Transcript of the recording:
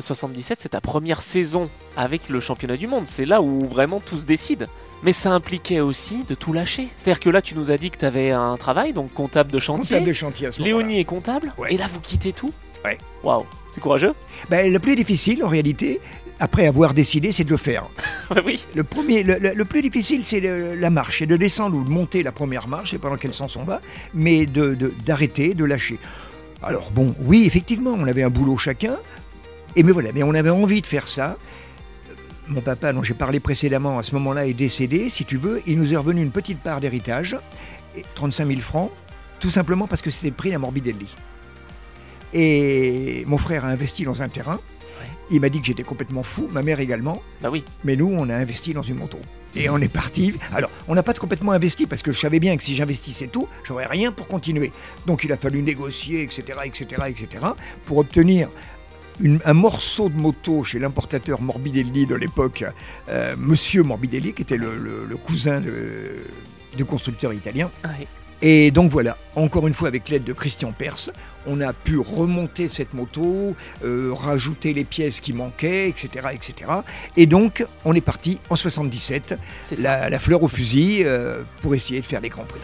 77, c'est ta première saison avec le championnat du monde. C'est là où vraiment tout se décide. Mais ça impliquait aussi de tout lâcher. C'est-à-dire que là, tu nous as dit que tu avais un travail, donc comptable de chantier. Comptable de chantier à ce moment-là. Léonie est comptable. Ouais. Et là, vous quittez tout Ouais. Waouh, c'est courageux Ben, le plus difficile, en réalité, après avoir décidé, c'est de le faire. Oui. Le, premier, le, le- le plus difficile, c'est la marche, c'est de descendre ou de monter la première marche, pas dans quel sens on va, mais de- de- d'arrêter, de, lâcher. Alors bon, oui, effectivement, on avait un boulot chacun, et mais voilà, mais on avait envie de faire ça. Mon papa, dont j'ai parlé précédemment, à ce moment-là, est décédé, si tu veux. Il nous est revenu une petite part d'héritage, et 35 000 francs, tout simplement parce que c'était le prix d'un Morbidelli. Et mon frère a investi dans un terrain. Il m'a dit que j'étais complètement fou, ma mère également. Bah oui. Mais nous, on a investi dans une moto. Et on est parti. Alors, on n'a pas complètement investi parce que je savais bien que si j'investissais tout, j'aurais rien pour continuer. Donc, il a fallu négocier, etc., etc., etc., pour obtenir une- un morceau de moto chez l'importateur Morbidelli de l'époque, euh, Monsieur Morbidelli, qui était le, le- le cousin de- du constructeur italien. Et donc voilà, encore une fois avec l'aide de Christian Perse, on a pu remonter cette moto, euh, rajouter les pièces qui manquaient, etc., etc. Et donc on est parti en 77, C'est ça. la, la fleur au fusil, euh, pour essayer de faire les grands prix.